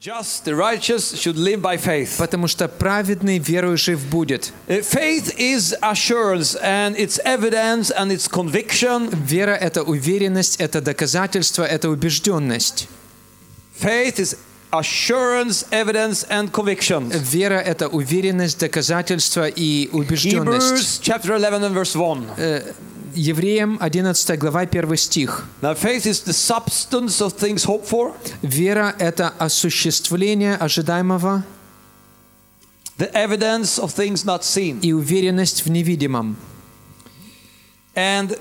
Just the righteous should live by faith. потому что праведный верою жив будет. Uh, Faith is assurance and it's evidence and it's conviction. Вера — это уверенность, это доказательство, это убежденность. Faith is assurance, evidence and conviction. Вера — это уверенность, доказательство и убежденность. Hebrews chapter 11 and verse 1. Евреям 11 глава 1 стих. Now faith is the substance of things hoped for, Вера — это осуществление ожидаемого the evidence of things not seen. и уверенность в невидимом. And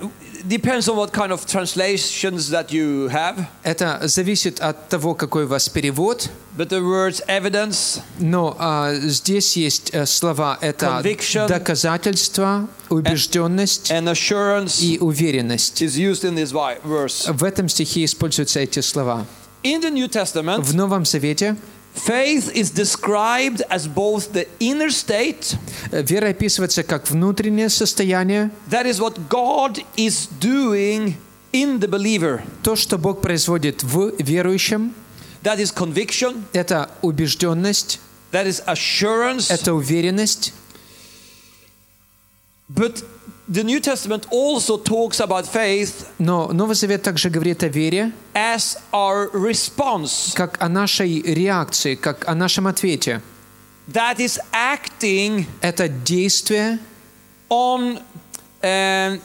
depends on what kind of translations that you have. Это зависит от того, какой у вас перевод. But the words evidence, Но а, здесь есть э, слова это Conviction. доказательство, убежденность and assurance и уверенность. is used in this vi- verse. В этом стихе используются эти слова. In the New Testament, В Новом Завете faith is described as both the inner state, э, вера описывается как внутреннее состояние, that is what God is doing in the believer, то, что Бог производит в верующем, that is conviction, это убежденность, that is assurance. это уверенность. But the New Testament also talks about faith Но Новый Завет также говорит о вере, as our response, как о нашей реакции, как о нашем ответе. that is acting Это действие, on um,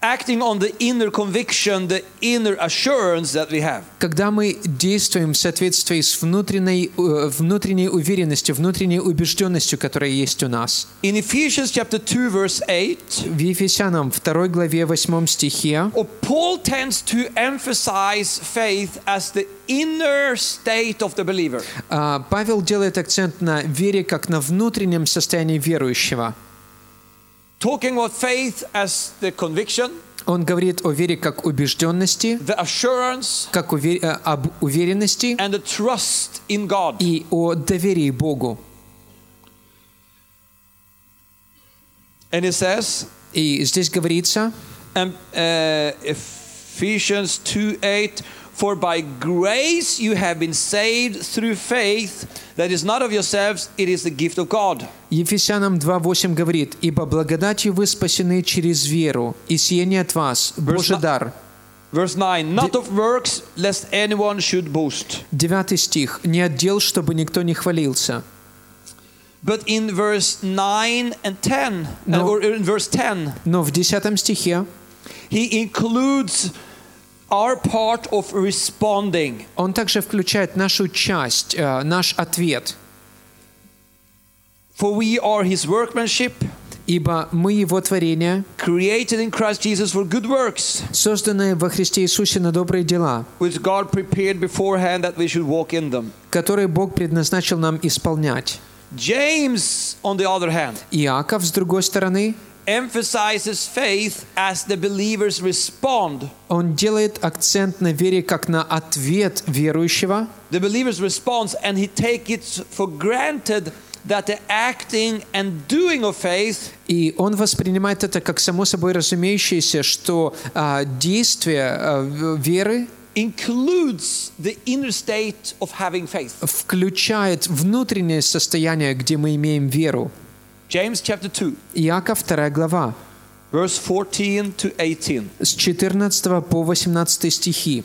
acting on the inner conviction, the inner assurance that we have. когда мы действуем в соответствии с внутренней, э, внутренней уверенностью, внутренней убежденностью, которая есть у нас. In Ephesians chapter 2 verse 8, В Ефесянам 2 главе 8 стихе Paul tends to emphasize faith as the inner state of the believer. а, Павел делает акцент на вере как на внутреннем состоянии верующего. Talking about faith as the conviction, Он говорит о вере как убежденности, the assurance, как уве- э, об уверенности and the trust in God. и о доверии Богу. And it says, И здесь говорится, um, uh, Ephesians 2 8, For by grace you have been saved through faith, that is not of yourselves, it is the gift of God. Ефесянам 2.8 говорит, «Ибо благодатью вы спасены через веру, и сие не от вас, Божий дар». Verse 9, Not of works, lest anyone should boast. Девятый стих. «Не отдел, чтобы никто не хвалился». But in verse 9 and 10, uh, No. or in verse 10, Но в десятом стихе he includes our part of responding. он также включает нашу часть, э, наш ответ. For we are his workmanship, «Ибо мы Его творение, created in Christ Jesus for good works, созданные во Христе Иисусе на добрые дела, which God prepared beforehand that we should walk in them. которые Бог предназначил нам исполнять». James, on the other hand, Иаков, с другой стороны, emphasizes faith as the believers respond. он делает акцент на вере как на ответ верующего, The believer's response, and he takes it for granted that the acting and doing of faith и он воспринимает это как само собой разумеющееся, что а, действие а, в- веры includes the inner state of having faith. включает внутреннее состояние, где мы имеем веру. James chapter 2, Иаков, 2 глава, verse 14 to 18. с 14 по 18 стихи.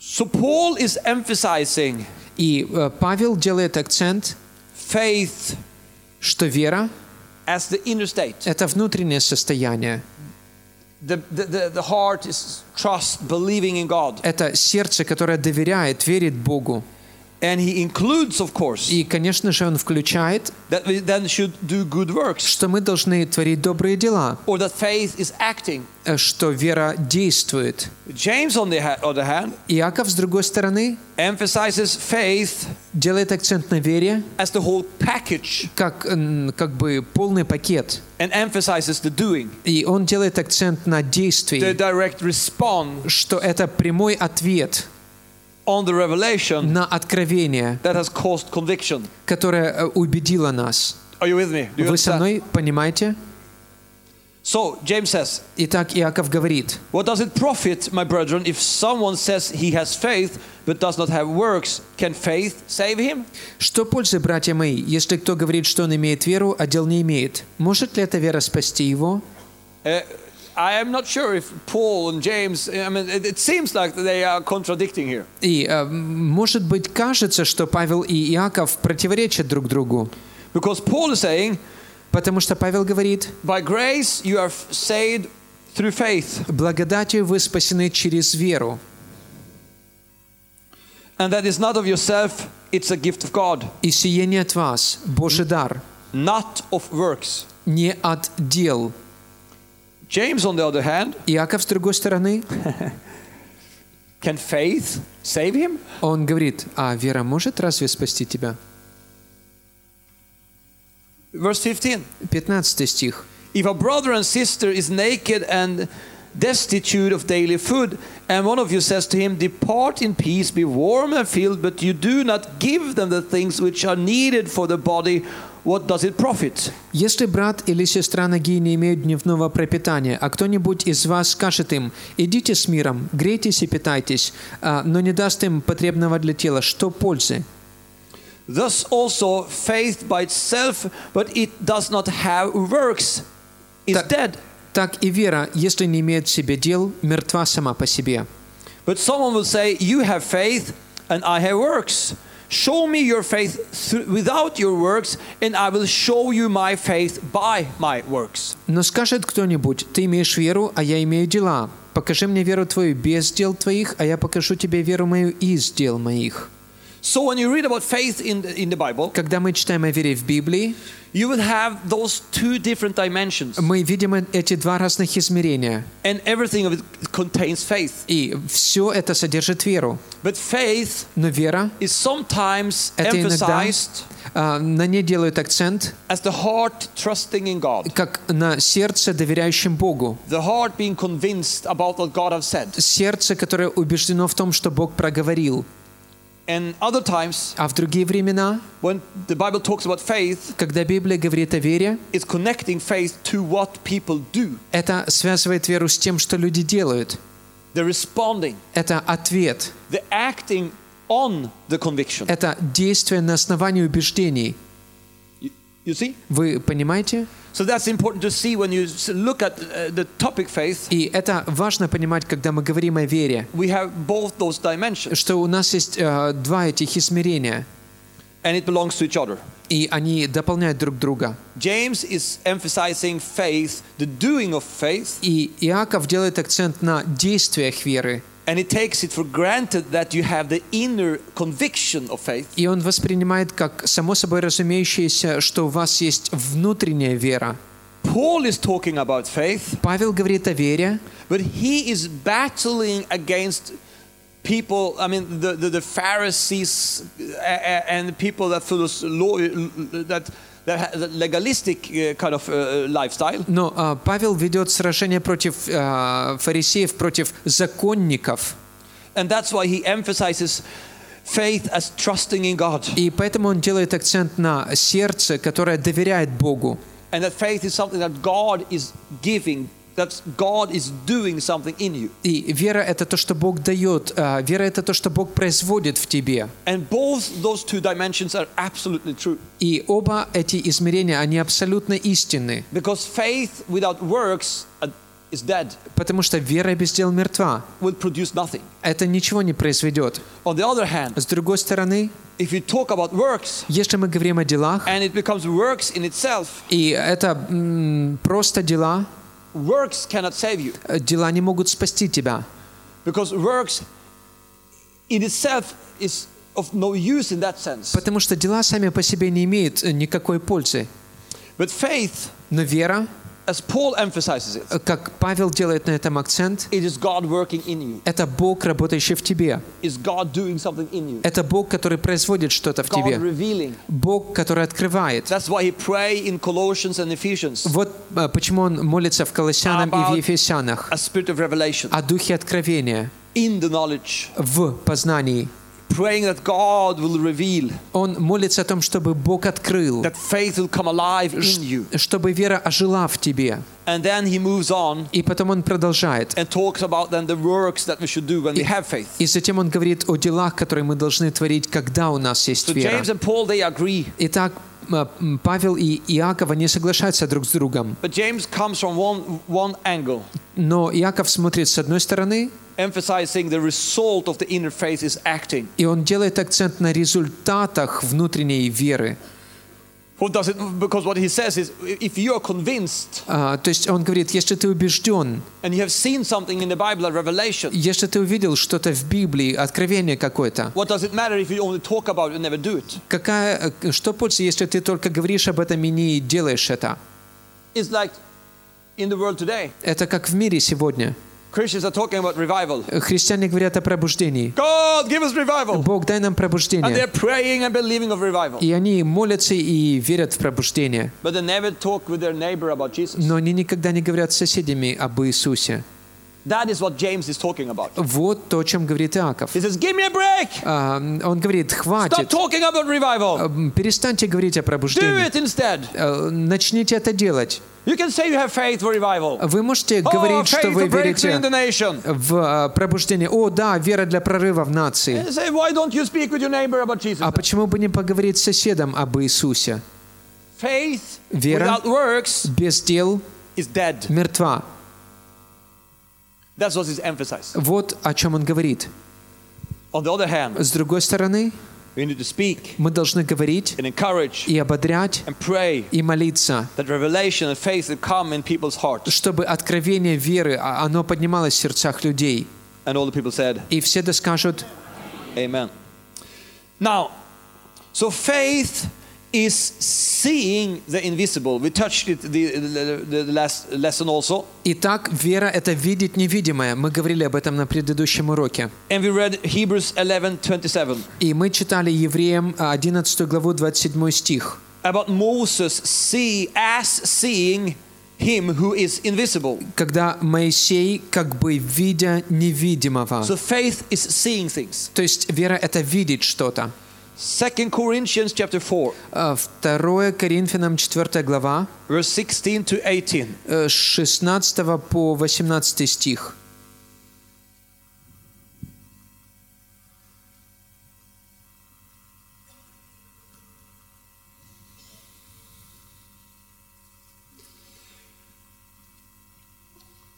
So Paul is emphasizing И э, Павел делает акцент, faith что вера as the inner state. — это внутреннее состояние. The, the, the, the heart is trust, believing in God. Это сердце, которое доверяет, верит Богу. And he includes, of course, И, конечно же, он включает, that we then should do good works, что мы должны творить добрые дела, or that faith is acting. э, что вера действует. James, on the other hand, Иаков, с другой стороны, emphasizes faith делает акцент на вере as the whole package. как, как бы полный пакет. and emphasizes the doing, И он делает акцент на the действии, direct response. Что это прямой ответ on the revelation на откровение, that has caused conviction. которое э, убедило нас. Are you with me? Do you Вы со мной понимаете? So, James says, Итак, Иаков говорит, What does it profit, my brethren, if someone says he has faith but does not have works? Can faith save him? что пользы, братья мои, если кто говорит, что он имеет веру, а дел не имеет? Может ли эта вера спасти его? Uh, I am not sure if Paul and James, I mean, it, it seems like they are contradicting here. И, э, может быть, кажется, что Павел и Иаков противоречат друг другу. Because Paul is saying, Потому что Павел говорит, by grace you are f- saved through faith, благодатью вы спасены через веру. and that is not of yourself, it's a gift of God, И сие не от вас, Божий дар, not of works. не от дел. James, on the other hand, Иаков, с другой стороны, can faith save him? он говорит, а вера может разве спасти тебя? Verse 15. 15 стих. If a brother and sister is naked and destitute of daily food, and one of you says to him, Depart in peace, be warm and filled, but you do not give them the things which are needed for the body, what does it profit? Если брат или сестра ноги не имеют дневного пропитания, а кто-нибудь из вас скажет им, идите с миром, грейтесь и питайтесь, а, но не даст им потребного для тела, что пользы? Thus also faith by itself, but it does not have works, is dead. Так и вера, если не имеет в себе дел, мертва сама по себе. But someone will say, You have faith, and I have works. Show me your faith without your works, and I will show you my faith by my works. Но скажет кто-нибудь, ты имеешь веру, а я имею дела. Покажи мне веру твою без дел твоих, а я покажу тебе веру мою из дел моих. So when you read about faith in the, in the Bible, Когда мы читаем о вере в Библии, you will have those two different dimensions, мы видим эти два разных измерения. and everything of it contains faith. И все это содержит веру. But faith Но вера, is sometimes это иногда emphasized а, на ней делают акцент, as the heart trusting in God, как на сердце, доверяющем Богу. the heart being convinced about what God has said. Сердце, которое убеждено в том, что Бог проговорил. And other times, А в другие времена, when the Bible talks about faith, когда Библия говорит о вере, it's connecting faith to what people do. это связывает веру с тем, что люди делают. The responding, Это ответ. the acting on the conviction. Это действие на основании убеждений. You, you see? Вы понимаете? So that's important to see when you s- look at uh, the topic faith. И это важно понимать, когда мы говорим о вере, We have both those dimensions, что у нас есть э, два этих измерения, and it belongs to each other. и они дополняют друг друга. James is emphasizing faith, the doing of faith, И Иаков делает акцент на действиях веры, and he takes it for granted that you have the inner conviction of faith. и он воспринимает как само собой разумеющееся, что у вас есть внутренняя вера. Paul is talking about faith, Павел говорит о вере, but he is battling against people, I mean, the, the, the Pharisees uh, uh, and the people that follow law, that, uh, kind of uh, lifestyle. но а, Павел ведет сражение против а, фарисеев, против законников, And that's why he emphasizes faith as trusting in God. и поэтому он делает акцент на сердце, которое доверяет Богу. And that faith is something that God is giving, that God is doing something in you. И вера — это то, что Бог дает, а, вера — это то, что Бог производит в тебе. And both those two dimensions are absolutely true. И оба эти измерения, они абсолютно истинны, Because faith without works uh, is dead, потому что вера без дел мертва. will produce nothing. Это ничего не произведет. On the other hand, С другой стороны, if you talk about works если мы говорим о делах, and it becomes works in itself, и это м, просто дела, works cannot save you. э, дела не могут спасти тебя. Because works in itself is of no use in that sense. Потому что дела сами по себе не имеют э, никакой пользы. But faith, Но вера, as Paul emphasizes it, как Павел делает на этом акцент, it is God working in you. это Бог, работающий в тебе. Is God doing something in you? Это Бог, который производит что-то в God тебе. revealing. Бог, который открывает. That's why he pray in Colossians and Ephesians Вот э, почему он молится в Колоссянам и в Ефесянах a spirit of revelation о духе откровения in the knowledge. в познании. Praying that God will reveal, Он молится о том, чтобы Бог открыл, that faith will come alive in you. чтобы вера ожила в тебе. And then he moves on И потом он продолжает. and talks about then the works that we should do when we have faith. И затем он говорит о делах, которые мы должны творить, когда у нас есть So вера. James and Paul, they agree. Итак, Павел и Иаков, они соглашаются друг с другом. But James comes from one, one angle, Но Иаков смотрит с одной стороны, emphasizing the result of the inner faith is acting. и он делает акцент на результатах внутренней веры. What does it, because what he says is if you are convinced А, то есть он говорит, если ты убежден, and you have seen something in the Bible, a revelation, если ты увидел что-то в Библии, откровение какое-то, what does it matter if you only talk about it and never do it? какая, э, что пользы, если ты только говоришь об этом и не делаешь это? It's like in the world today. Это как в мире сегодня. Christians are talking about revival. Христиане говорят о пробуждении. God, give us revival. Бог, дай нам And they're пробуждение. praying and believing of revival. И они молятся и верят в пробуждение. But they never talk with their neighbor about Jesus. Но они никогда не говорят с соседями об Иисусе. That is what James is talking about. Вот то, о чем говорит Иаков. He says, Give me a break. А, Он говорит, Stop хватит, talking about revival. М, перестаньте говорить о Do пробуждении. it instead. Э, Начните это делать. You can say you have faith for revival. Вы можете Oh, говорить, что вы верите nation. в э, пробуждение. О, да, вера для прорыва в нации. Say, Why don't you speak with your neighbor about Jesus? А почему бы не поговорить с соседом об Иисусе? Faith Вера. without works Без дел is dead. мертва. That's what emphasized. Вот о чем он говорит. On the other hand, С другой стороны, we need to speak мы должны говорить and encourage и ободрять, and pray и молиться, that revelation and faith will come in people's hearts. чтобы откровение веры, а- оно поднималось в сердцах людей. And all the people said, И все да скажут, Amen. Now, so faith is seeing the invisible. We touched it the, the, the last lesson also. Итак, вера — это видеть невидимое. Мы говорили об этом на предыдущем уроке. And we read Hebrews 11 27 И мы читали Евреям а, 11 главу 27 стих. about Moses see as seeing him who is invisible. Когда Моисей как бы видя невидимого. So faith is seeing things. То есть вера — это видеть что-то. 2 Corinthians chapter 4, А, 2 Коринфянам 4 глава, verse 16 to 18. э, с 16 по 18 стих.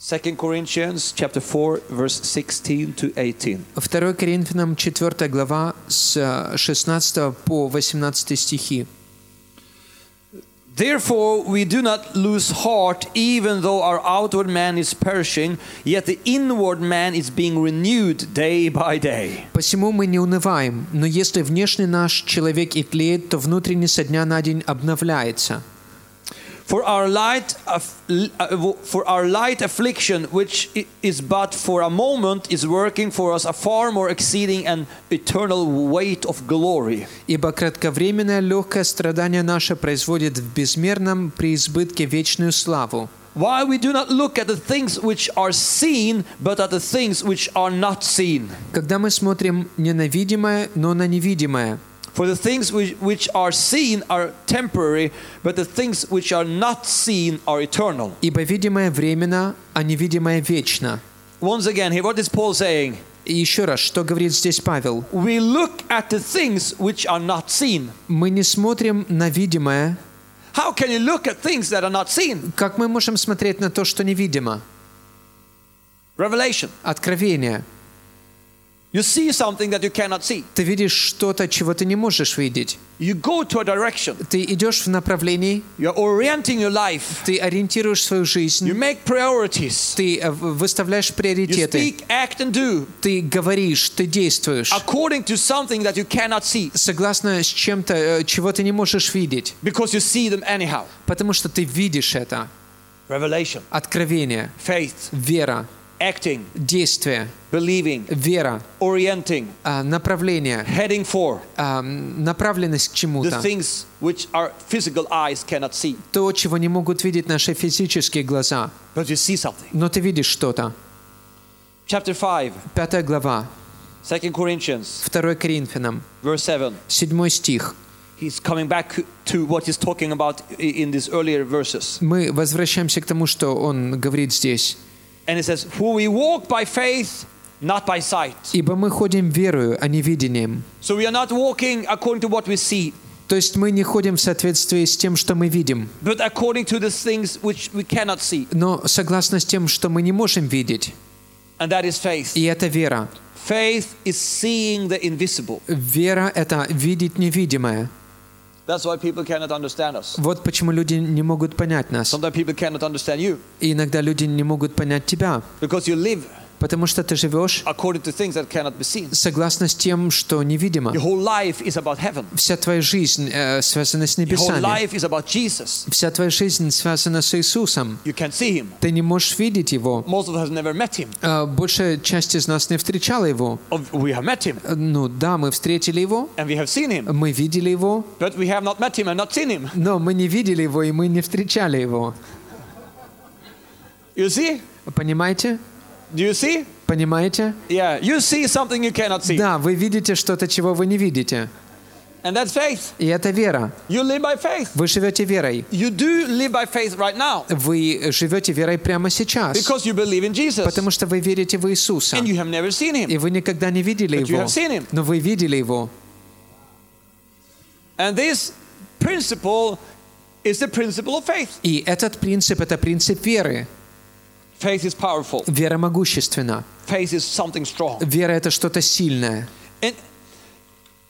Second Corinthians chapter 4 verse 16 to 18. 2 Коринфянам 4 глава с э, 16 по 18 стихи. Therefore, we do not lose heart, even though our outward man is perishing, yet the inward man is being renewed day by day. «Посему мы не унываем, но если внешний наш человек и тлеет, то внутренний со дня на день обновляется. For our light, aff- uh, for our light affliction, which i- is but for a moment, is working for us a far more exceeding and eternal weight of glory. Ибо кратковременное легкое страдание наше производит в безмерном преизбытке вечную славу. Why we do not look at the things which are seen, but at the things which are not seen. Когда мы смотрим не на видимое, но на невидимое. For the things which, which are seen are temporary, but the things which are not seen are eternal. Ибо видимое временно, а невидимое вечно. Once again, here, what is Paul saying? И еще раз, что говорит здесь Павел? We look at the things which are not seen. Мы не смотрим на видимое. How can you look at things that are not seen? Как мы можем смотреть на то, что невидимо? Revelation. Откровение. You see something that you cannot see. Ты видишь что-то, чего ты не можешь видеть. You go to a direction. Ты идешь в направлении, You're orienting your life. ты ориентируешь свою You жизнь, make priorities. ты э, в- выставляешь You приоритеты, speak, act, and do ты говоришь, ты действуешь according to something that you cannot see согласно с чем-то, э, чего ты не можешь видеть, because you see them anyhow. потому что ты видишь это. Revelation, Откровение, faith, вера, Acting, действие, believing, вера, orienting, а, направление, heading for а, направленность к the чему-то. things which our physical eyes cannot see. То, чего не могут видеть наши физические глаза. But you see something. Но ты видишь что-то. Chapter 5, Пятая глава, 2 Corinthians, 2 Коринфянам, verse 7. 7 стих. He's coming back to what he's talking about in these earlier verses. Мы возвращаемся к тому, что он говорит здесь. And it says, For we walk by faith, not by sight. «Ибо мы ходим верою, а не видением». So we are not walking according to what we see, То есть мы не ходим в соответствии с тем, что мы видим, but according to the things which we cannot see. но согласно с тем, что мы не можем видеть. And that is faith. И это вера. Faith is seeing the invisible. Вера — это видеть невидимое. Вот почему люди не могут понять нас. Sometimes people cannot understand you. И иногда люди не могут понять тебя, потому что ты живешь согласно с тем, что невидимо. Вся твоя жизнь э, связана с небесами. Вся твоя жизнь связана с Иисусом. Ты не можешь видеть Его. Э, Большая часть из нас не встречала Его. Э, Ну да, мы встретили Его, мы видели Его, но мы не видели Его и мы не встречали Его. Понимаете? Do you see? Понимаете? Yeah, you see something you cannot see. Да, вы видите что-то, чего вы не видите. And that's faith. И это вера. You live by faith. Вы живете верой. You do live by faith right now Вы живете верой прямо сейчас. because you believe in Jesus Потому что вы верите в Иисуса. and you have never seen him. И вы никогда не видели But you Его. have seen him. Но вы видели Его. And this principle is the principle of faith. И этот принцип — это принцип веры. Faith is powerful. Вера могущественна. Faith is something strong. Вера — это что-то сильное. And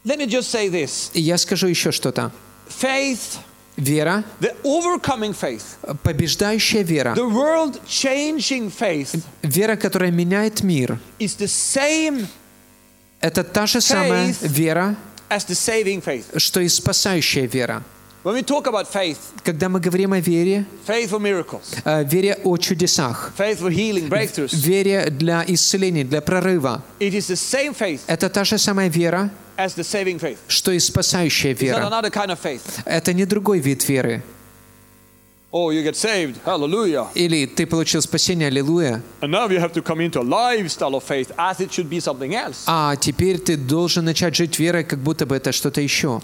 let me just say this. И я скажу еще что-то. Faith, Вера, the overcoming faith, побеждающая вера, the world changing faith вера, которая меняет мир, is the same это та же самая вера, as the saving faith. что и спасающая вера. When we talk about faith, Когда мы говорим о вере, э, вере о чудесах, вере для исцеления, для прорыва, it is the same faith это та же самая вера, as the saving faith. что и спасающая It's not вера. another kind of faith. Это не другой вид веры. Oh, you get saved. Hallelujah. Или ты получил спасение, аллилуйя, а теперь ты должен начать жить верой, как будто бы это что-то еще.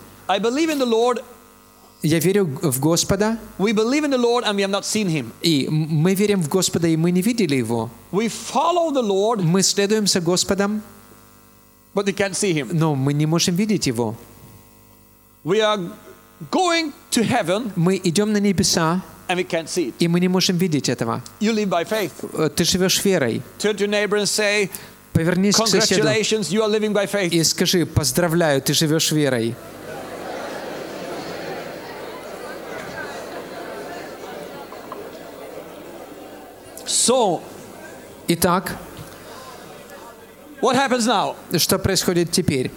Я верю в Господа, We believe in the Lord and we have not seen him. и мы верим в Господа, и мы не видели Его. We follow the Lord, Мы следуем за Господом, but we can't see him. но мы не можем видеть Его. We are going to heaven Мы идем на небеса, and we can't see it. и мы не можем видеть этого. You live by faith. Э, Ты живешь верой. Turn to your neighbor and say, Повернись к соседу you are living by faith. и скажи, поздравляю, ты живешь верой. So, Итак, what happens now? что происходит теперь?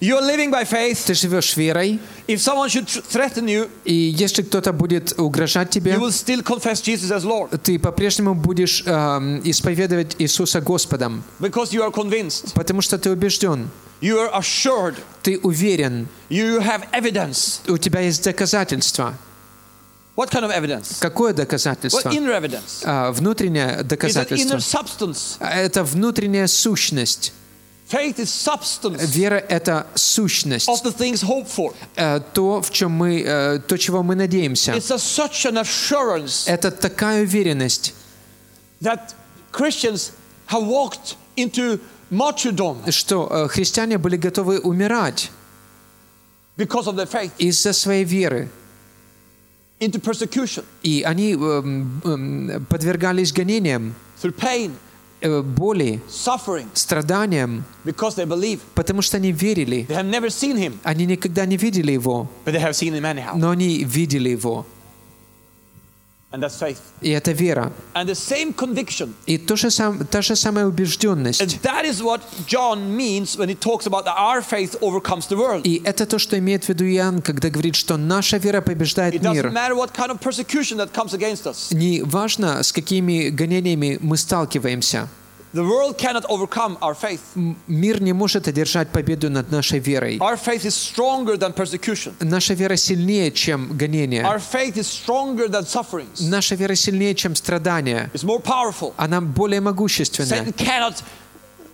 You're living by faith. Ты живешь верой, If someone should tr- threaten you, и если кто-то будет угрожать тебе, you will still confess Jesus as Lord ты по-прежнему будешь эм, исповедовать Иисуса Господом, because you are convinced, потому что ты убежден, you are assured, ты уверен, you have evidence. у тебя есть доказательства. What kind of evidence? Какое What доказательство? inner evidence? А, внутреннее It's an доказательство. inner substance. А Это внутренняя сущность. Faith is substance Вера — это сущность. of the things hoped for. Э, То, в чем мы, э, то, чего мы надеемся. It's a, such an assurance Это такая уверенность, that Christians have walked into martyrdom что э, христиане были готовы умирать because of their faith, из-за своей веры. into persecution, И они эм, эм, подвергались гонениям, through pain, э, боли, suffering, страданиям, because they believe. потому что они верили. They have never seen him, Они никогда не видели его, but they have seen him anyhow. но они видели его. И это вера. And the same conviction. И то же сам, та же самая And убежденность. that is what John means when he talks about that our faith overcomes the world. И это то, что имеет в виду Иоанн, когда говорит, что наша вера побеждает мир. Не важно, с какими гонениями мы сталкиваемся. The world cannot overcome our faith. Мир не может одержать победу над нашей верой. Our faith is stronger than persecution. Наша вера сильнее, чем гонение. Our faith is stronger than sufferings. Наша вера сильнее, чем страдания. It's more powerful. Она более могущественная. Satan cannot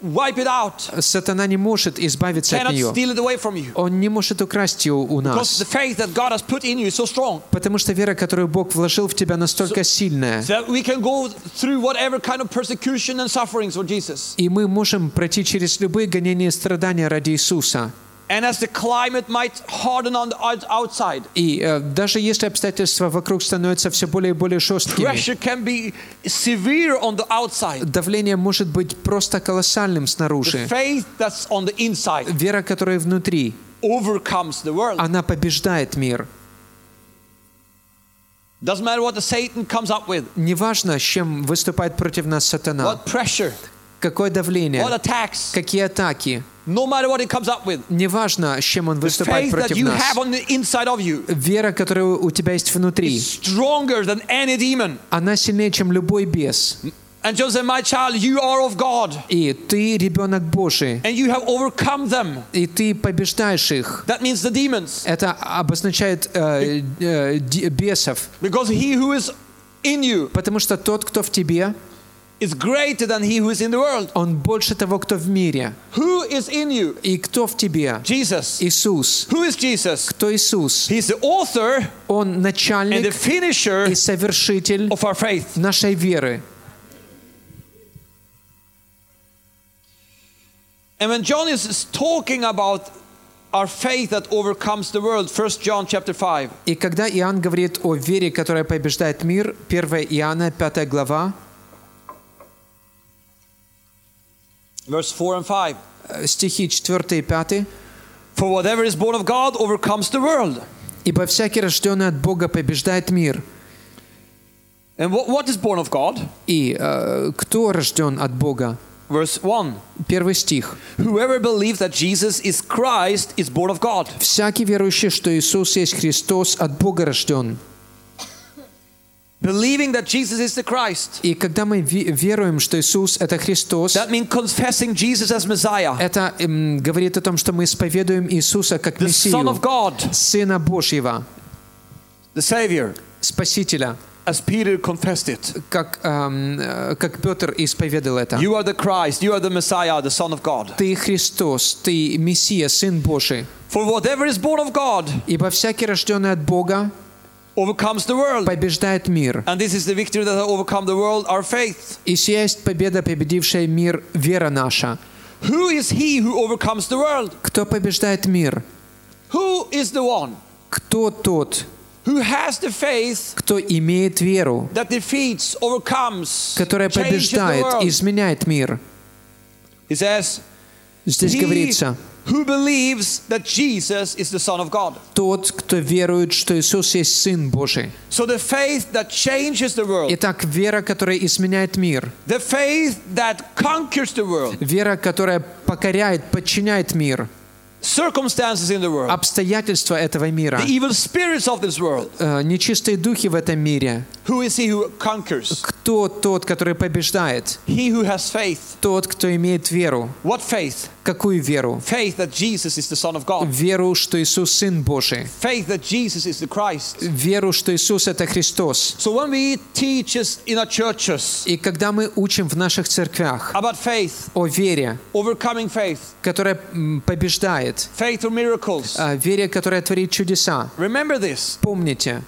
wipe it out, Сатана не может избавиться от нее. steal it away from you. Он не может украсть ее у Because нас. the faith that God has put in you is so strong. Потому что вера, которую Бог вложил в тебя, настолько сильная. So that we can go through whatever kind of persecution and sufferings for Jesus. И мы можем пройти через любые гонения и страдания ради Иисуса. And as the climate might harden on the out- outside, И э, даже если обстоятельства вокруг становятся все более и более жесткими, pressure can be severe on the outside. давление может быть просто колоссальным The снаружи. faith that's on the inside Вера, которая внутри, overcomes the world. она побеждает мир. Doesn't matter what the Satan comes up with, Неважно, с чем выступает против нас сатана, what pressure, какое давление, what attacks, какие атаки. No matter what he comes up with. Неважно, с чем он выступает против нас. Вера, которая у тебя есть внутри, is stronger than any demon. она сильнее, чем любой бес. And just say, my child, you are of God, И ты ребенок Божий, and you have overcome them. и ты побеждаешь их. That means the demons. Это обозначает э, э, бесов. Because he who is in you Потому что тот, кто в тебе, is greater than he who is in the world. он больше того, кто в мире. Who is in you? И кто в тебе? Jesus. Иисус. Who is Jesus? Кто Иисус? He's the author Он and the начальник finisher и совершитель of our faith. нашей веры. And when John is is talking about our faith that overcomes the world, 1 John chapter 5, И когда Иоанн говорит о вере, которая побеждает мир, 1 Иоанна, 5 глава, verse 4 and 5. э, стихи 4 и 5, For whatever is born of God overcomes the world. «Ибо всякий, рожденный от Бога, побеждает мир». And what, what is born of God? И э, кто рожден от Бога? Verse 1. Первый стих. Whoever believes that Jesus is Christ is born of God. «Всякий верующий, что Иисус есть Христос, от Бога рожден». Believing that Jesus is the Christ. И когда мы ве- веруем, что Иисус — это Христос, That means confessing Jesus as Messiah, это м, говорит о том, что мы исповедуем Иисуса как the Son of Мессию, God, Сына Божьего, the Savior, Спасителя, as Peter confessed it. как, эм, э, как Петр исповедал это. You are the Christ, you are the Messiah, the Son of God. Ты Христос, ты Мессия, Сын Божий. For whatever is born of God Ибо всякий, рожденный от Бога, overcomes the world. побеждает мир. And this is the victory that has overcome the world, our faith. И сия есть победа, победившая мир, вера наша. Who is he who overcomes the world? Кто побеждает мир? Who is the one Кто тот, who has the faith кто имеет веру, that defeats, overcomes, которая changes the побеждает, world? изменяет мир? He says, Здесь he говорится, who believes that Jesus is the Son of God. тот, кто верует, что Иисус есть Сын Божий. So the faith that changes the world, Итак, вера, которая изменяет мир, the faith that conquers the world, вера, которая покоряет, подчиняет мир, circumstances in the world, обстоятельства этого мира, the evil spirits of this world. э, нечистые духи в этом мире. Who is he who conquers? Кто тот, который побеждает? He who has faith. Тот, кто имеет веру. What faith? Какую веру? Faith that Jesus is the Son of God. Веру, что Иисус Сын Божий. Faith that Jesus is the Christ. Веру, что Иисус это Христос. So when we teach us in our churches И когда мы учим в наших церквях about faith, о вере, overcoming faith, которая побеждает, вере, которая творит чудеса, remember this помните,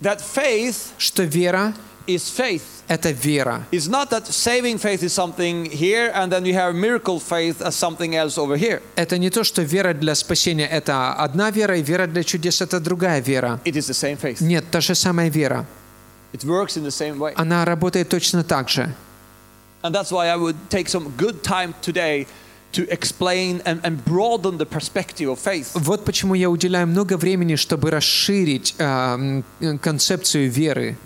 that faith что вера is faith. — это вера. It's not that saving faith is something here and then you have miracle faith as something else over here. Это не то, что вера для спасения — это одна вера, и вера для чудес — это другая вера. It is the same faith. Нет, та же самая вера. It works in the same way. Она работает точно так же. And that's why I would take some good time today to explain and, and broaden the perspective of faith. Вот почему я уделяю много времени, чтобы расширить а, концепцию веры.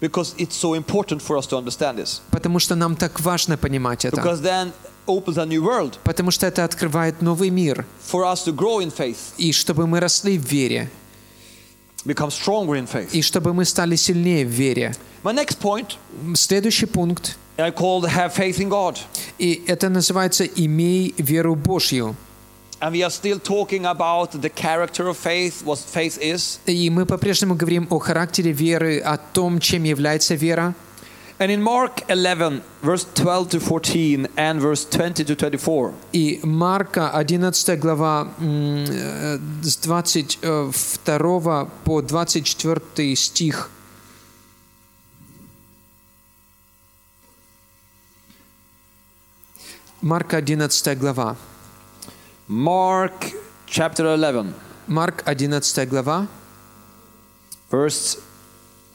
Because it's so important for us to understand this. Потому что нам так важно понимать это. Because then opens a new world Потому что это открывает новый мир. for us to grow in faith, И чтобы мы росли в вере. become stronger in faith. И чтобы мы стали сильнее в вере. My next point Следующий пункт. I called have faith in God. И это называется «имей веру Божью». And we are still talking about the character of faith, what faith is. И мы по-прежнему говорим о характере веры, о том, чем является вера. And in Mark 11, verse 12 to 14, and verse 20 to 24, И Марка, 11 глава, м, э, с 22 по 24 стих. Марка, 11 глава. Mark chapter 11, Марк, 11 глава, verse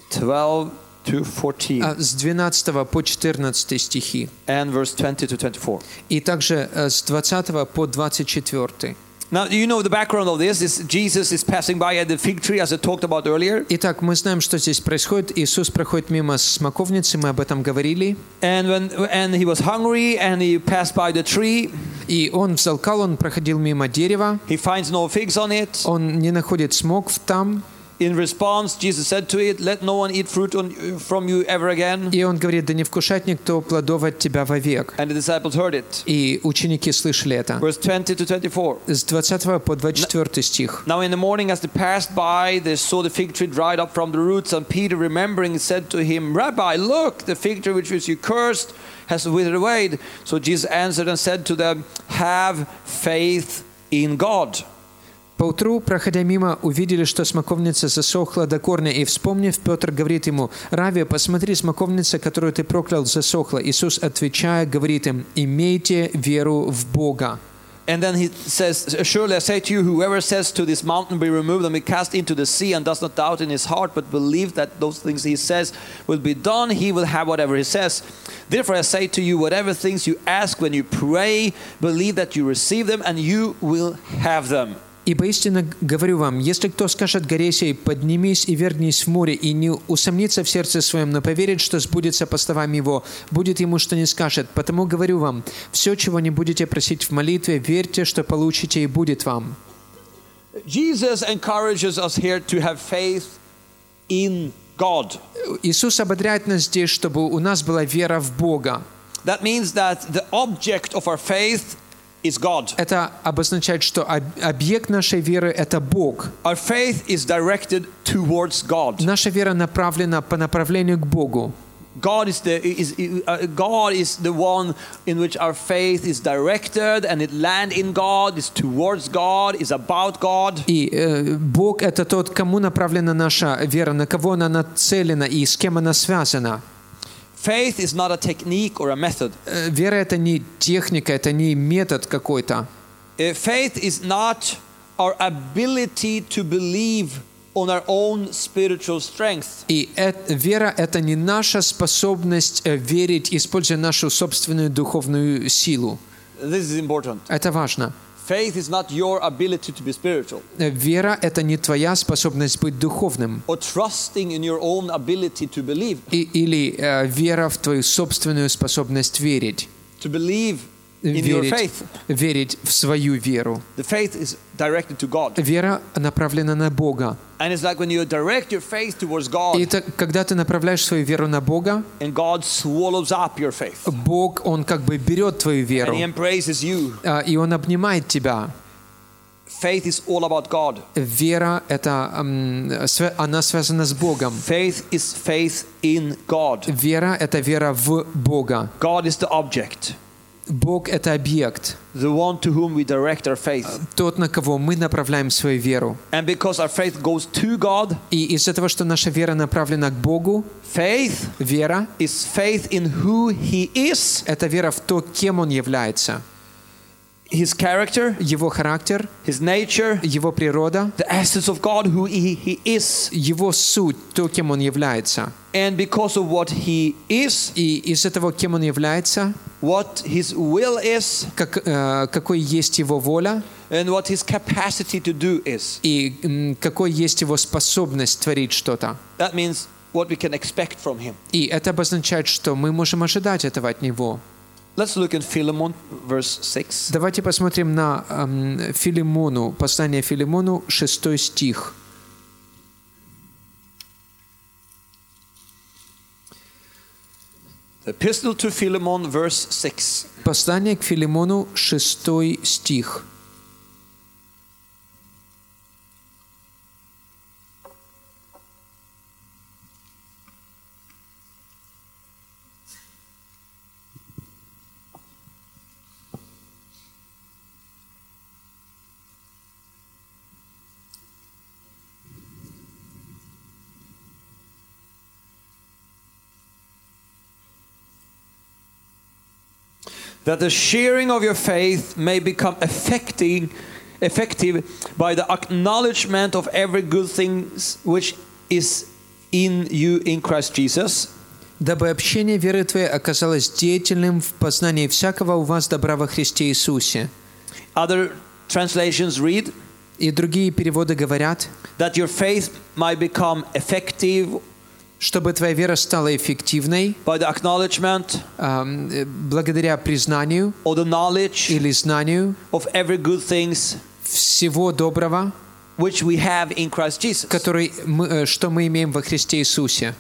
12 to 14, а, с 12 по 14 стихи. and verse 20 to 24. И также э, с 20 по 24. Now, you know the background of this is Jesus is passing by at the fig tree, as I talked about earlier. Итак, мы знаем, что здесь происходит. Иисус проходит мимо смоковницы, мы об этом говорили. And when and he was hungry and he passed by the tree, И он взалкал, он проходил мимо дерева, he finds no figs on it. он не находит смог там, In response, Jesus said to it, Let no one eat fruit on, from you ever again. и он говорит, да не вкушать никто плодов от тебя вовек. And the disciples heard it. И ученики слышали это. Verse 20 to 24. С 20 по 24 стих. Now in the morning, as they passed by, they saw the fig tree dried up from the roots. And Peter, remembering, said to him, Rabbi, look, the fig tree which was you cursed has withered away. So Jesus answered and said to them, Have faith in God. Поутру, проходя мимо, увидели, что смоковница засохла до корня, и, вспомнив, Петр говорит ему, «Рави, посмотри, смоковница, которую ты проклял, засохла». Иисус, отвечая, говорит им, «Имейте веру в Бога». And then he says, Surely I say to you, whoever says to this mountain, Be removed and be cast into the sea, and does not doubt in his heart, but believes that those things he says will be done, he will have whatever he says. Therefore I say to you, whatever things you ask when you pray, believe that you receive them, and you will have them. Ибо истинно говорю вам, если кто скажет горе сей, поднимись и вернись в море, и не усомнится в сердце своем, но поверит, что сбудется по словам его, будет ему, что не скажет. Потому говорю вам, все, чего не будете просить в молитве, верьте, что получите, и будет вам. Jesus encourages us here to have faith in God. Иисус ободряет нас здесь, чтобы у нас была вера в Бога. That means that the object of our faith is God. Это обозначает, что об- объект нашей веры – это Бог. Our faith is directed towards God. Наша вера направлена по направлению к Богу. God is the is uh, God is the one in which our faith is directed, and it land in God, is towards God, is about God. И э, Бог – это тот, кому направлена наша вера, на кого она нацелена и с кем она связана. Faith is not a technique or a method. Э, Вера – это не техника, это не метод какой-то. Uh, faith is not our ability to believe on our own spiritual strength. И э- вера – это не наша способность э, верить, используя нашу собственную духовную силу. This is important. Это важно. Faith is not your ability to be spiritual Э, Вера – это не твоя способность быть духовным. or trusting in your own ability to believe. И- или э, вера в твою собственную способность верить. To believe in your Верить, faith. верить в свою веру. The faith is directed to God. Вера направлена на Бога. And it's like when you direct your faith towards И God, это когда ты направляешь свою веру на Бога, and God swallows up your faith. Бог, Он как бы берет твою And веру, He embraces you. а, и Он обнимает тебя. Faith is all about God. Вера – это, м, свя- она связана с Богом. Faith is faith in God. Вера – это вера в Бога. God is the object, Бог – это объект, the one to whom we direct our faith. тот, на кого мы направляем свою веру. And because our faith goes to God, И из-за того, что наша вера направлена к Богу, faith вера is faith in who He is, – это вера в то, кем Он является. His character, Его характер, His nature, Его природа, the essence of God, who He, he is. Его суть, то, кем Он является. And because of what He is, И из-за того, кем Он является, what His will is, как, э, какой есть Его воля, and what His capacity to do is. и м, какой есть Его способность творить что-то. That means what we can expect from Him. И это обозначает, что мы можем ожидать этого от Него. Let's look in Philemon, verse 6. Давайте посмотрим на эм, Филимону, послание Филимону, 6 стих. The epistle to Philemon, verse 6. Послание к Филимону, 6 стих. that the sharing of your faith may become effective, effective by the acknowledgement of every good thing which is in you in Christ Jesus, дабы общение веры Твоей оказалось деятельным в познании всякого у вас добра во Христе Иисусе. Other translations read И другие переводы говорят, that your faith might become effective чтобы твоя вера стала эффективной by the acknowledgement э, благодаря признанию or the knowledge или знанию of every good things всего доброго, which we have in Christ Jesus. который мы, э, что мы имеем во Христе Иисусе.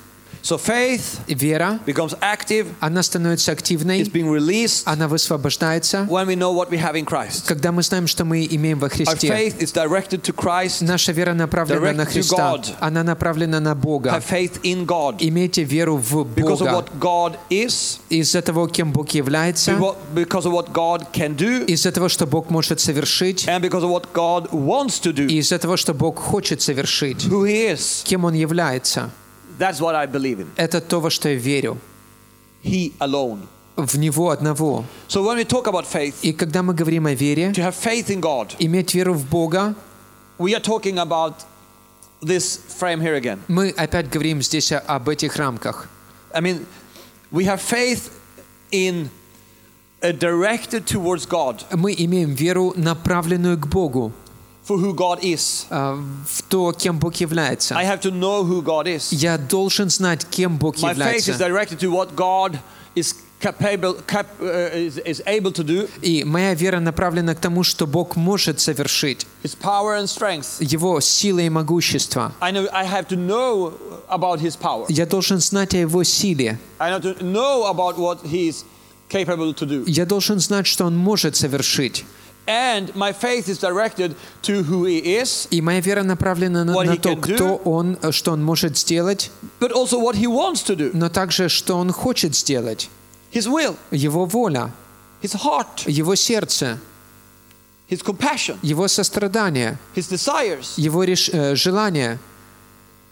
So faith Вера, becomes active, она становится it's активной, being released она высвобождается, when we know what we have in Christ. когда мы знаем, что мы имеем во Our Христе. faith is directed to Christ. Наша вера направлена на Христа, God. она направлена на Бога. Have faith in God Имейте веру в because of Бога. what God is, Из-за того, кем Бог является, because of what God can do, из-за того, что Бог может совершить, and because of what God wants to do, из-за того, что Бог хочет совершить, who He is. кем Он является. That's what I believe in. Это то, во что я верю. He alone. В Него одного. So when we talk about faith, И когда мы говорим о вере, to have faith in God, иметь веру в Бога, we are talking about this frame here again. мы опять говорим здесь о- об этих рамках. I mean, we have faith in uh, directed towards God Мы имеем веру, направленную к Богу, For who God is. а, в то, кем Бог является. I have to know who God is. Я должен знать, кем Бог My faith is является. directed to what God is capable, cap, uh, is, is able to do, И моя вера направлена к тому, что Бог может совершить. Его сила и могущество. I know I have to know about His power. Я должен знать о Его силе. I have to know about what He is capable to do. Я должен знать, что Он может совершить. And my faith is directed to who He is, И моя вера направлена на, What на he то, can do. кто Он, э, что Он может сделать, but also what He wants to do. но также, что Он хочет сделать. His will, Его воля, His heart, Его сердце, His compassion, Его сострадание, His desires. Его реш- э, желание.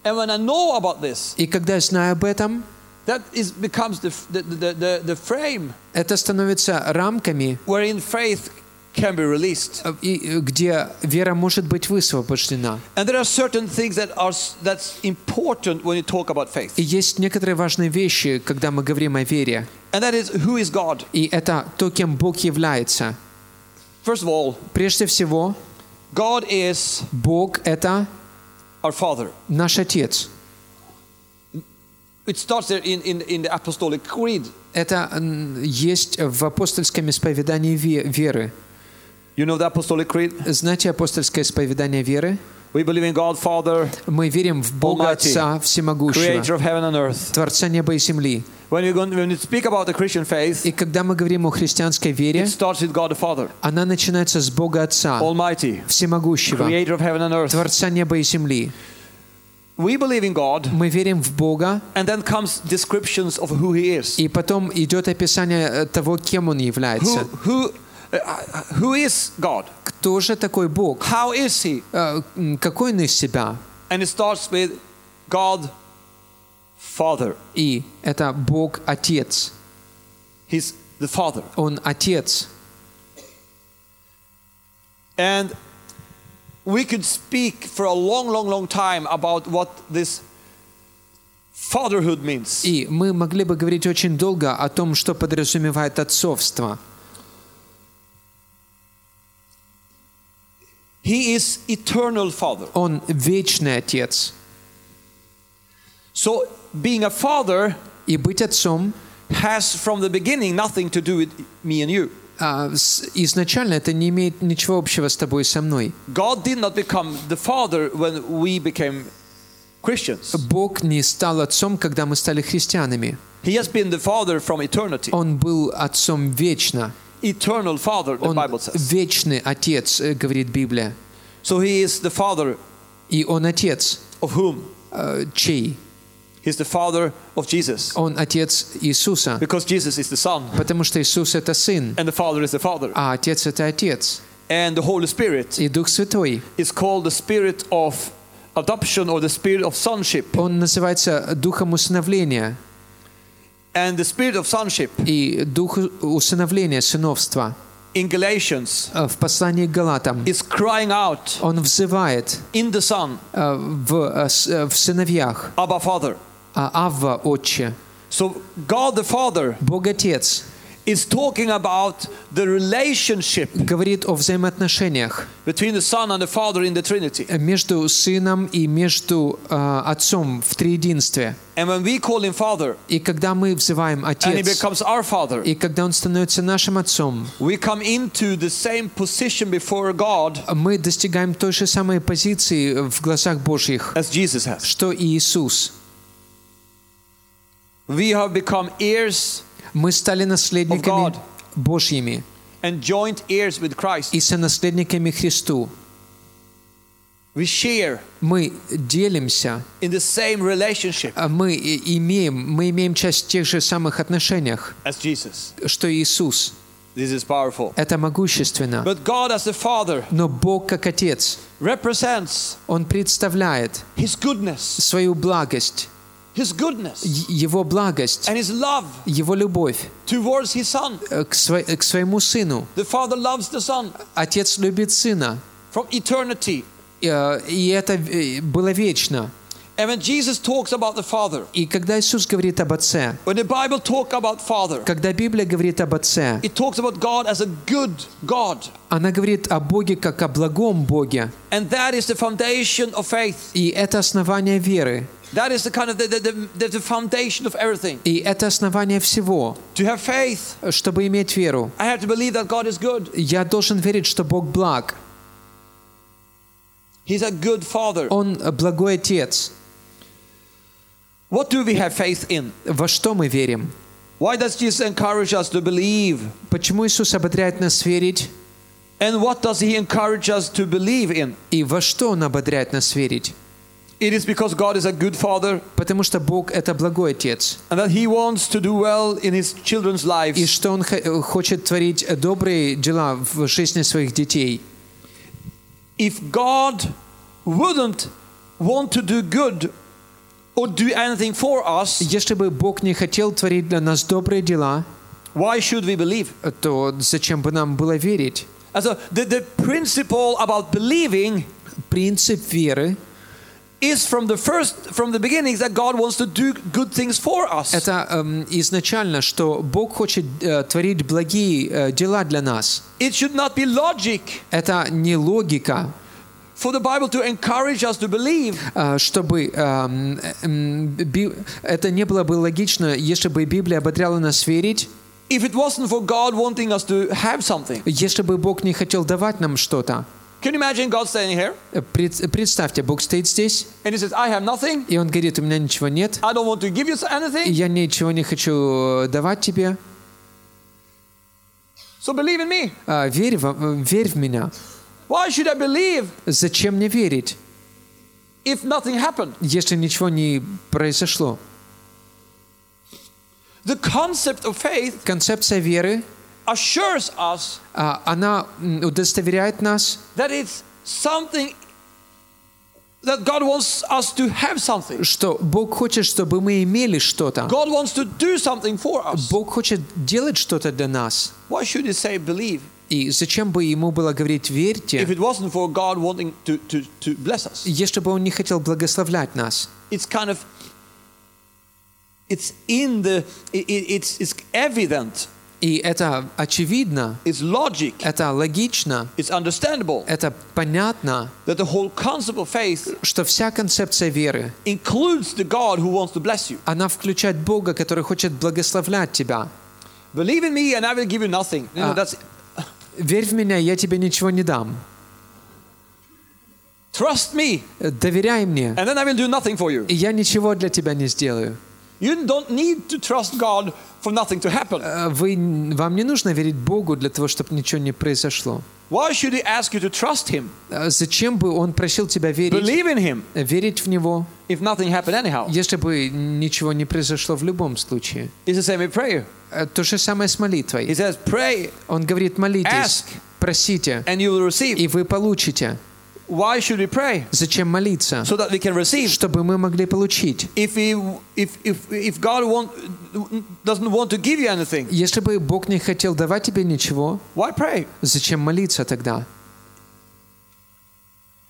And when I know about this, И когда я знаю об этом, that is becomes the, the, the, the, the frame это становится рамками, wherein faith can be released. э, и, э, где вера может быть высвобождена. And there are certain things that are that's important when you talk about faith. И есть некоторые важные вещи, когда мы говорим о вере. And that is who is God. И это то, кем Бог является. First of all, Прежде всего, God is Бог — это our Father. наш Отец. It starts there in, in, in the Apostolic Creed. Это есть в апостольском исповедании ве- веры. You know the Apostolic Creed? Знаете апостольское исповедание веры? We believe in God, Father, Мы верим в Бога Almighty, Отца Всемогущего, creator of heaven and earth. Творца неба и земли. When we, go, when we speak about the Christian faith, И когда мы говорим о христианской вере, it starts with God the Father, она начинается с Бога Отца, Almighty, Всемогущего, creator of heaven and earth. Творца неба и земли. We believe in God, Мы верим в Бога, and then comes descriptions of who He is. и потом идет описание э, того, кем Он Who, является. who, uh, who is God? Кто же такой Бог? How is He? Э, м, Какой Он из себя? And it starts with God, Father. И это Бог Отец. He's the Father. Он Отец. And we could speak for a long, long, long time about what this fatherhood means. И мы могли бы говорить очень долго о том, что подразумевает отцовство. He is eternal Father. Он вечный Отец. So being a father И быть отцом has from the beginning nothing to do with me and you. а, с- изначально это не имеет ничего общего с тобой и со мной. God did not become the father when we became Christians. Бог не стал отцом, когда мы стали христианами. He has been the father from eternity. Он был отцом вечно. Eternal father, the Он Bible says. вечный отец, э, говорит Библия. So he is the father И он отец of whom? э, чей? He's the father of Jesus. Он отец Иисуса, Because Jesus is the son потому что Иисус это сын, and the father is the father. а отец это отец. And the Holy Spirit И Дух Святой, is called the spirit of adoption or the spirit of sonship. он называется Духом усыновления. and the spirit of sonship И дух усыновления, сыновства in Galatians э, в послании к Галатам, is crying out он взывает in the Son, э, в, э, с- э, в сыновьях Abba Father. а, Авва, Отче. So God the Father Бог Отец is talking about the relationship говорит о взаимоотношениях between the Son and the Father in the Trinity. между Сыном и между э, Отцом в триединстве. And when we call him Father И когда мы взываем and he Отец, becomes our Father, и когда Он становится нашим Отцом, we come into the same position before God мы достигаем той же самой позиции в глазах Божьих, as Jesus has. что и Иисус. We have become heirs Мы стали наследниками. Божьими and joint heirs with Christ. и сонаследниками Христу. We share Мы делимся, in the same relationship а мы имеем, мы имеем часть в тех же самых отношениях, as Jesus. что Иисус. This is powerful. Это могущественно. But God as the Father Но Бог как Отец, represents Он представляет his goodness, свою благость, his goodness Е- Его благость, and his love Его любовь towards his Son. э, к, сво- к своему Сыну. The Father loves the Son Отец любит Сына, from eternity. э, и это э, было вечно. And when Jesus talks about the Father, И когда Иисус говорит об Отце, when the Bible talks about Father, когда Библия говорит об Отце, it talks about God as a good God. она говорит о Боге как о благом Боге. And that is the foundation of faith. И это основание веры. That is the kind of the, the, the, the foundation of everything. И это основание всего. To have faith, Чтобы иметь веру, I have to believe that God is good. я должен верить, что Бог благ. He's a good Father. Он благой Отец. What do we have faith in? Во что мы верим? Why does Jesus encourage us to believe? Почему Иисус ободряет нас верить? And what does He encourage us to believe in? И во что Он ободряет нас верить? It is because God is a good Father Потому что Бог — это благой Отец. and that He wants to do well in His children's И lives. что Он хо- хочет творить добрые дела в жизни своих детей. If God wouldn't want to do good or do anything for us, Если бы Бог не хотел творить для нас добрые дела, why should we believe? то зачем бы нам было верить? And so the, the principle about believing Принцип веры is from the first, from the beginning, that God wants to do good things for us. Это эм, изначально, что Бог хочет э, творить благие э, дела для нас. It should not be logic Это не логика, for the Bible to encourage us to believe. э, чтобы эм, эм, это не было бы логично, если бы Библия ободряла нас верить, If it wasn't for God wanting us to have something. если бы Бог не хотел давать нам что-то. Can you imagine God standing here Э, пред- Представьте, Бог стоит здесь, and He says, I have nothing, и Он говорит, у меня ничего нет, I don't want to give you и anything, я ничего не хочу э, давать тебе. so believe in me. А, Верь, во- э, верь в меня. Why should I believe Зачем мне верить, if nothing happened? если ничего не произошло? The concept of faith Концепция веры assures us А, она м, удостоверяет нас, that it's something that God wants us to have something. что Бог хочет, чтобы мы имели что-то. God wants to do something for us. Бог хочет делать что-то для нас. Why should He say believe И зачем бы ему было говорить if «верьте», it wasn't for God wanting to, to, to bless us? если бы он не хотел благословлять нас? It's kind of it's in the it, it- it's it's evident, И это очевидно, it's logic, это логично, it's understandable это понятно, that the whole concept of faith что вся концепция веры, includes the God who wants to bless you. она включает Бога, который хочет благословлять тебя. Believe in me and I will give you nothing. You know, Ah. that's Верь в меня, я тебе ничего не дам. trust me Доверяй мне, and then I will do nothing for you. и я ничего для тебя не сделаю. You don't need to trust God for nothing to happen. Э, Вы, вам не нужно верить Богу для того, чтобы ничего не произошло. Why should He ask you to trust Him, Э, Зачем бы Он просил тебя верить, believe in Him, э, верить в Него, if nothing happened anyhow? если бы ничего не произошло в любом случае? It's the same with prayer. То же самое с He молитвой. says, pray Он говорит, молитесь, Ask. просите, and you will receive. и вы получите. Why should we pray? Зачем молиться? So that we can receive. Чтобы мы могли получить. If we, if, if, if God want, doesn't want to give you anything, Если бы Бог не хотел давать тебе ничего, why pray? зачем молиться тогда?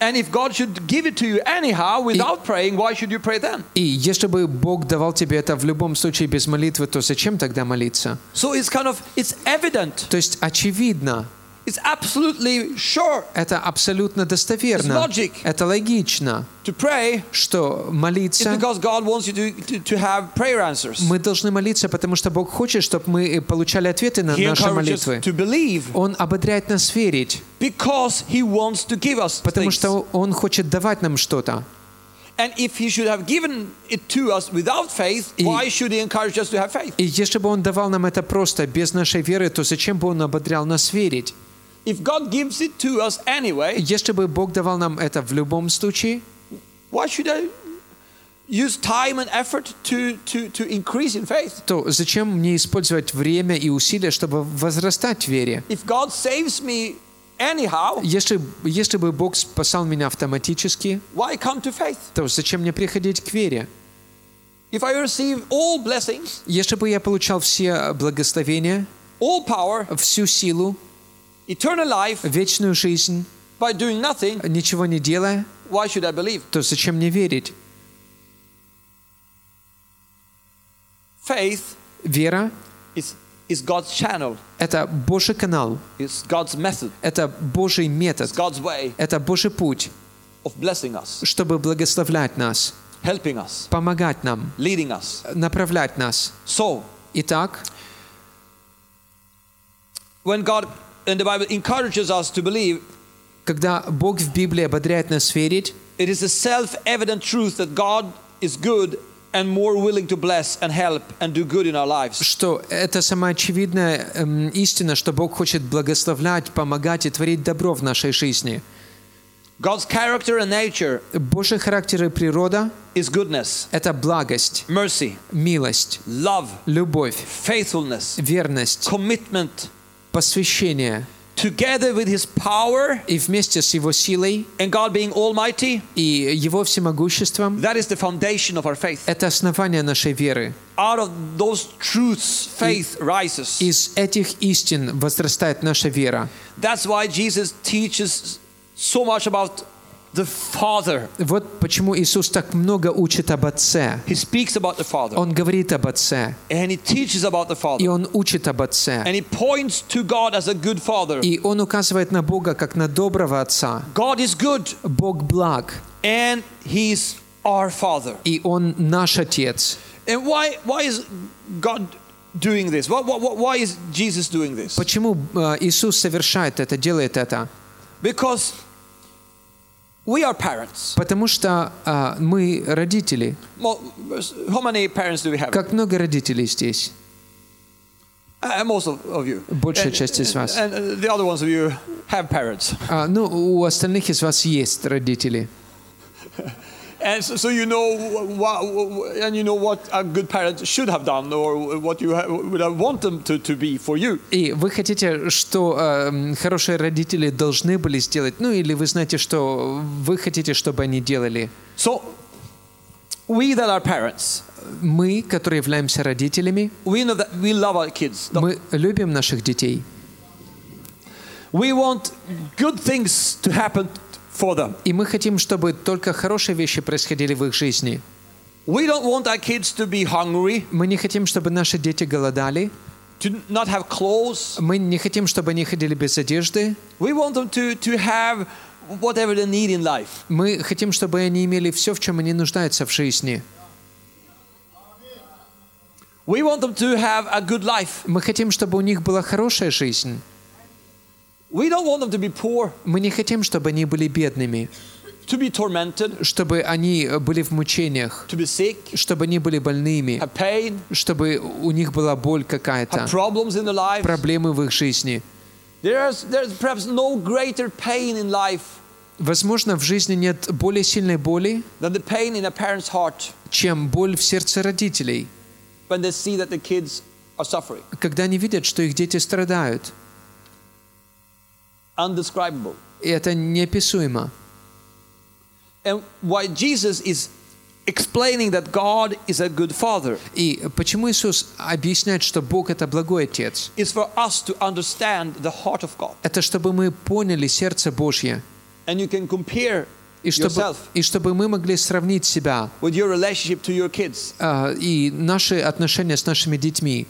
And if God should give it to you anyhow without praying, why should you pray then? И если бы Бог давал тебе это в любом случае без молитвы, то зачем тогда молиться? So it's kind of it's evident. То есть очевидно, It's absolutely sure это абсолютно достоверно, It's logic. это логично, to pray что молиться because God wants you to, to, to have prayer answers. мы должны молиться, потому что Бог хочет, чтобы мы получали ответы на He наши молитвы. to believe Он ободряет нас верить, because He wants to give us потому things. что Он хочет давать нам что-то. And if He should have given it to us without faith, И- why should He encourage us to have faith? И если бы Он давал нам это просто, без нашей веры, то зачем бы Он ободрял нас верить? If God gives it to us anyway, Если бы Бог давал нам это в любом случае, why should I use time and effort to, to, to increase in faith? то зачем мне использовать время и усилия, чтобы возрастать в вере? If God saves me anyhow, Если, если бы Бог спасал меня автоматически, why come to faith? то зачем мне приходить к вере? If I receive all blessings, Если бы я получал все благословения, all power, всю силу, eternal life вечную жизнь, by doing nothing, ничего не делая, why should I believe? то зачем мне верить? Faith Вера is, is God's channel, — это Божий канал, it's God's method, это Божий метод, it's God's way это Божий путь, of blessing us, чтобы благословлять нас, helping us, помогать нам, leading us. направлять нас. So, Итак, when God in the Bible encourages us to believe, когда Бог в Библии ободряет нас верить, it is a self evident truth that God is good and more willing to bless and help and do good in our lives. что это самоочевидная эм, истина, что Бог хочет благословлять, помогать и творить добро в нашей жизни. God's character and nature Божий характер и природа is goodness, — это благость, mercy, милость, love, любовь, faithfulness, верность, commitment, посвящение. together with His power И вместе с Его силой and God being Almighty. и Его всемогуществом That is the foundation of our faith. — это основание нашей веры. Out of those truths, faith rises. Из этих истин возрастает наша вера. That's why Jesus teaches so much about the Father. Вот почему Иисус так много учит об Отце. He speaks about the Father Он говорит об Отце, and he teaches about the и Father. Он учит об Отце. And he points to God as a good Father. И Он указывает на Бога как на доброго Отца. God is good Бог благ, and he's our Father. и Он наш Отец. And why why is God doing this? Why, why, why is Jesus doing this? Почему э, Иисус совершает это, делает это? Because we are parents. Потому что э, мы родители. Mo- How many parents do we have? Как много родителей здесь? Uh, most of, of you. Большая And- часть из вас. And uh, the other ones of you have parents. А, ну, у остальных из вас есть родители. And so, so you know what, and you know what a good parent should have done or what you ha- would have want them to, to be for you. И вы хотите, что э, хорошие родители должны были сделать, ну или вы знаете, что вы хотите, чтобы они делали. So we that are parents, Мы, которые являемся родителями, we know that we love our kids. мы любим наших детей. We want good things to happen for them. И мы хотим, чтобы только хорошие вещи происходили в их жизни. We don't want our kids to be hungry, Мы не хотим, чтобы наши дети голодали. to not have clothes. Мы не хотим, чтобы они ходили без одежды. We want them to, to have whatever they need in life. Мы хотим, чтобы они имели все, в чем они нуждаются в жизни. We want them to have a good life. Мы хотим, чтобы у них была хорошая жизнь. We don't want them to be poor, Мы не хотим, чтобы они были бедными, to be tormented, чтобы они были в мучениях, to be sick, чтобы они были больными, have pain, чтобы у них была боль какая-то, have problems in their lives. проблемы в их жизни. There's, there's perhaps no greater pain in life Возможно, в жизни нет более сильной боли, than the pain in a parent's heart чем боль в сердце родителей, when they see that the kids are suffering. когда они видят, что их дети страдают. Undescribable. И это неописуемо. And why Jesus is explaining that God is a good father И почему Иисус объясняет, что Бог это благой Отец? is for us to understand the heart of God. Это чтобы мы поняли сердце Божье, And you can compare и чтобы, yourself и чтобы мы могли сравнить себя with your relationship to your kids. а, и наши отношения с нашими детьми.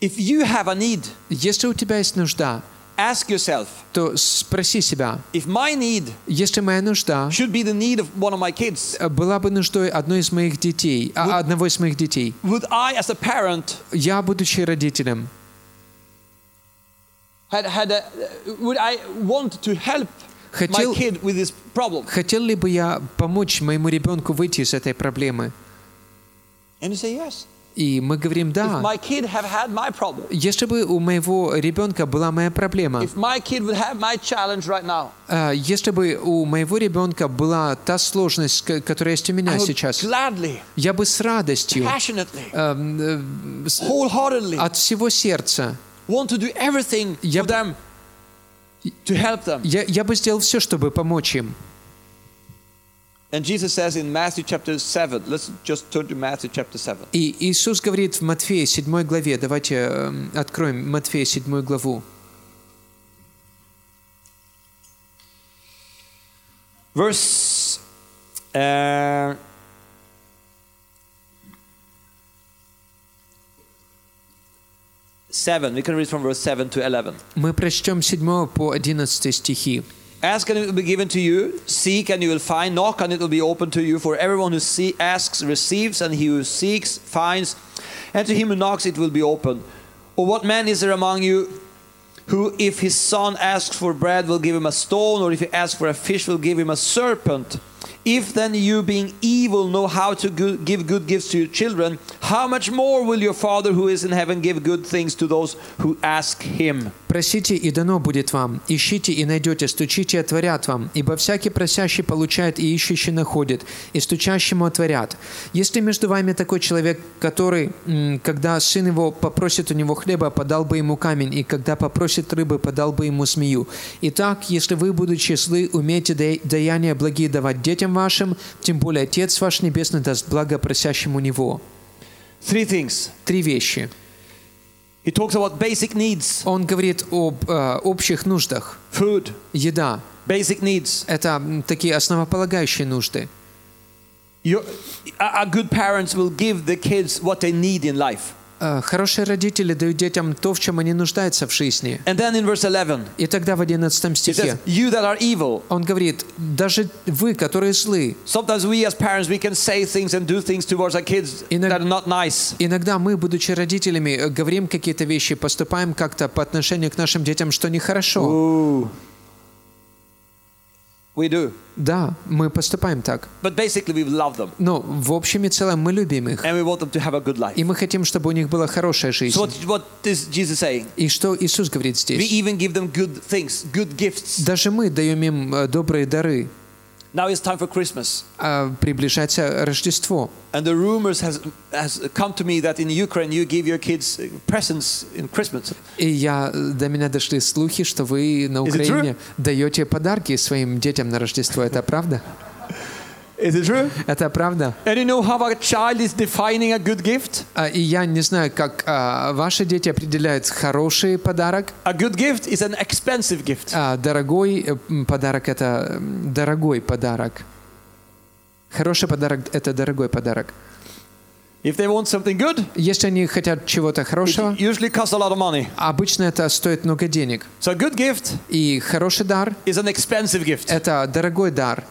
If you have a need, Если у тебя есть нужда, ask yourself то спроси себя, if my need если моя нужда should be the need of one of my kids, э, была бы нуждой одной из моих детей, а, одного из моих детей, would I, as a parent, я, будучи родителем, had, had a, would I want to help my Хотел- kid with this problem? хотел ли бы я помочь моему ребенку выйти из этой проблемы? And you say yes. И мы говорим, да. Если бы у моего ребенка была моя проблема, а, если бы у моего ребенка была та сложность, которая есть у меня сейчас, я бы с радостью, э, wholeheartedly от всего сердца, я, я бы сделал все, чтобы помочь им. And Jesus says in Matthew chapter 7, let's just turn to Matthew chapter 7. И Иисус говорит в Матфея 7 главе, давайте эм, откроем Матфея 7 главу. Verse uh, seven. We can read from verse seven to eleven. Мы прочтем 7 по 11 стихи. Ask and it will be given to you. Seek and you will find. Knock and it will be open to you. For everyone who see, asks receives, and he who seeks finds. And to him who knocks it will be opened. Or what man is there among you who, if his son asks for bread, will give him a stone, or if he asks for a fish, will give him a serpent? If then you, being evil, know how to give good gifts to your children, how much more will your Father who is in heaven give good things to those who ask him? «Просите, и дано будет вам, ищите, и найдете, стучите, и отворят вам, ибо всякий просящий получает, и ищущий находит, и стучащему отворят. Если между вами такой человек, который, когда сын его попросит у него хлеба, подал бы ему камень, и когда попросит рыбы, подал бы ему змею. Итак, если вы, будучи злы, умеете да- даяния благие давать детям вашим, тем более Отец ваш Небесный даст благо просящему Него». Три вещи. He talks about basic needs Он говорит об э, общих нуждах. food, Еда, basic needs. Это м, такие основополагающие нужды. Your, a, a good parents will give the kids what they need in life. Э, Хорошие родители дают детям то, в чем они нуждаются в жизни. And then in verse 11, И тогда в 11 he стихе says, You that are evil. он говорит, даже вы, которые злы, иногда мы, будучи родителями, э, говорим какие-то вещи, поступаем как-то по отношению к нашим детям, что нехорошо. Ooh. We do. Да, мы поступаем так. But basically, we love them Но в общем и целом мы любим их. and we want them to have a good life. И мы хотим, чтобы у них была хорошая So, жизнь. what, what is Jesus saying? И что Иисус говорит We здесь? even give them good things, good gifts. Даже мы даем им э, добрые дары. Now it's time for Christmas. А приближается Рождество. And the rumors has, has come to me that in Ukraine you give your kids uh, presents in Christmas. И я, до меня дошли слухи, что вы на Украине даете подарки своим детям на Рождество. Это правда? Is it true? Это правда? And you know how a child is defining a good gift? А, И я не знаю, как а, ваши дети определяют хороший подарок. A good gift is an expensive gift. А дорогой э, подарок – это дорогой подарок. Хороший подарок – это дорогой подарок. If they want something good, Если они хотят чего-то хорошего, it usually costs a lot of money. обычно это стоит много денег. So a good gift И хороший дар is an expensive – gift. это дорогой дар.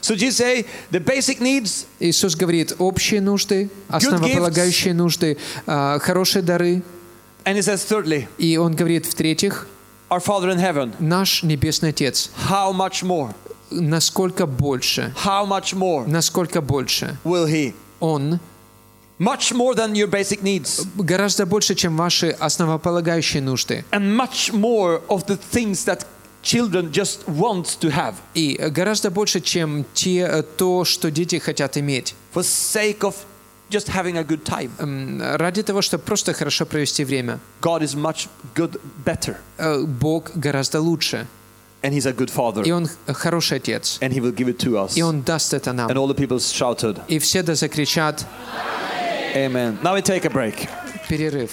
So Jesus say the basic needs, Иисус говорит общие нужды, основополагающие нужды, а, хорошие дары. and he says thirdly, И он говорит в-третьих, our Father in heaven, наш Небесный Отец, how much more, насколько больше, how much more насколько больше will he? Он Much more than your basic needs, гораздо больше, чем ваши основополагающие нужды. and much more of the things that children just want to have И гораздо больше, чем те, э, то, что дети хотят иметь. for sake of just having a good time. М, Ради того, чтобы просто хорошо провести время. God is much good, better. Э, Бог гораздо лучше. and He's a good Father, И Он хороший Отец. and He will give it to us. И Он даст это нам. And all the people shouted, И все да закричат Amen. Now we take a break. перерыв.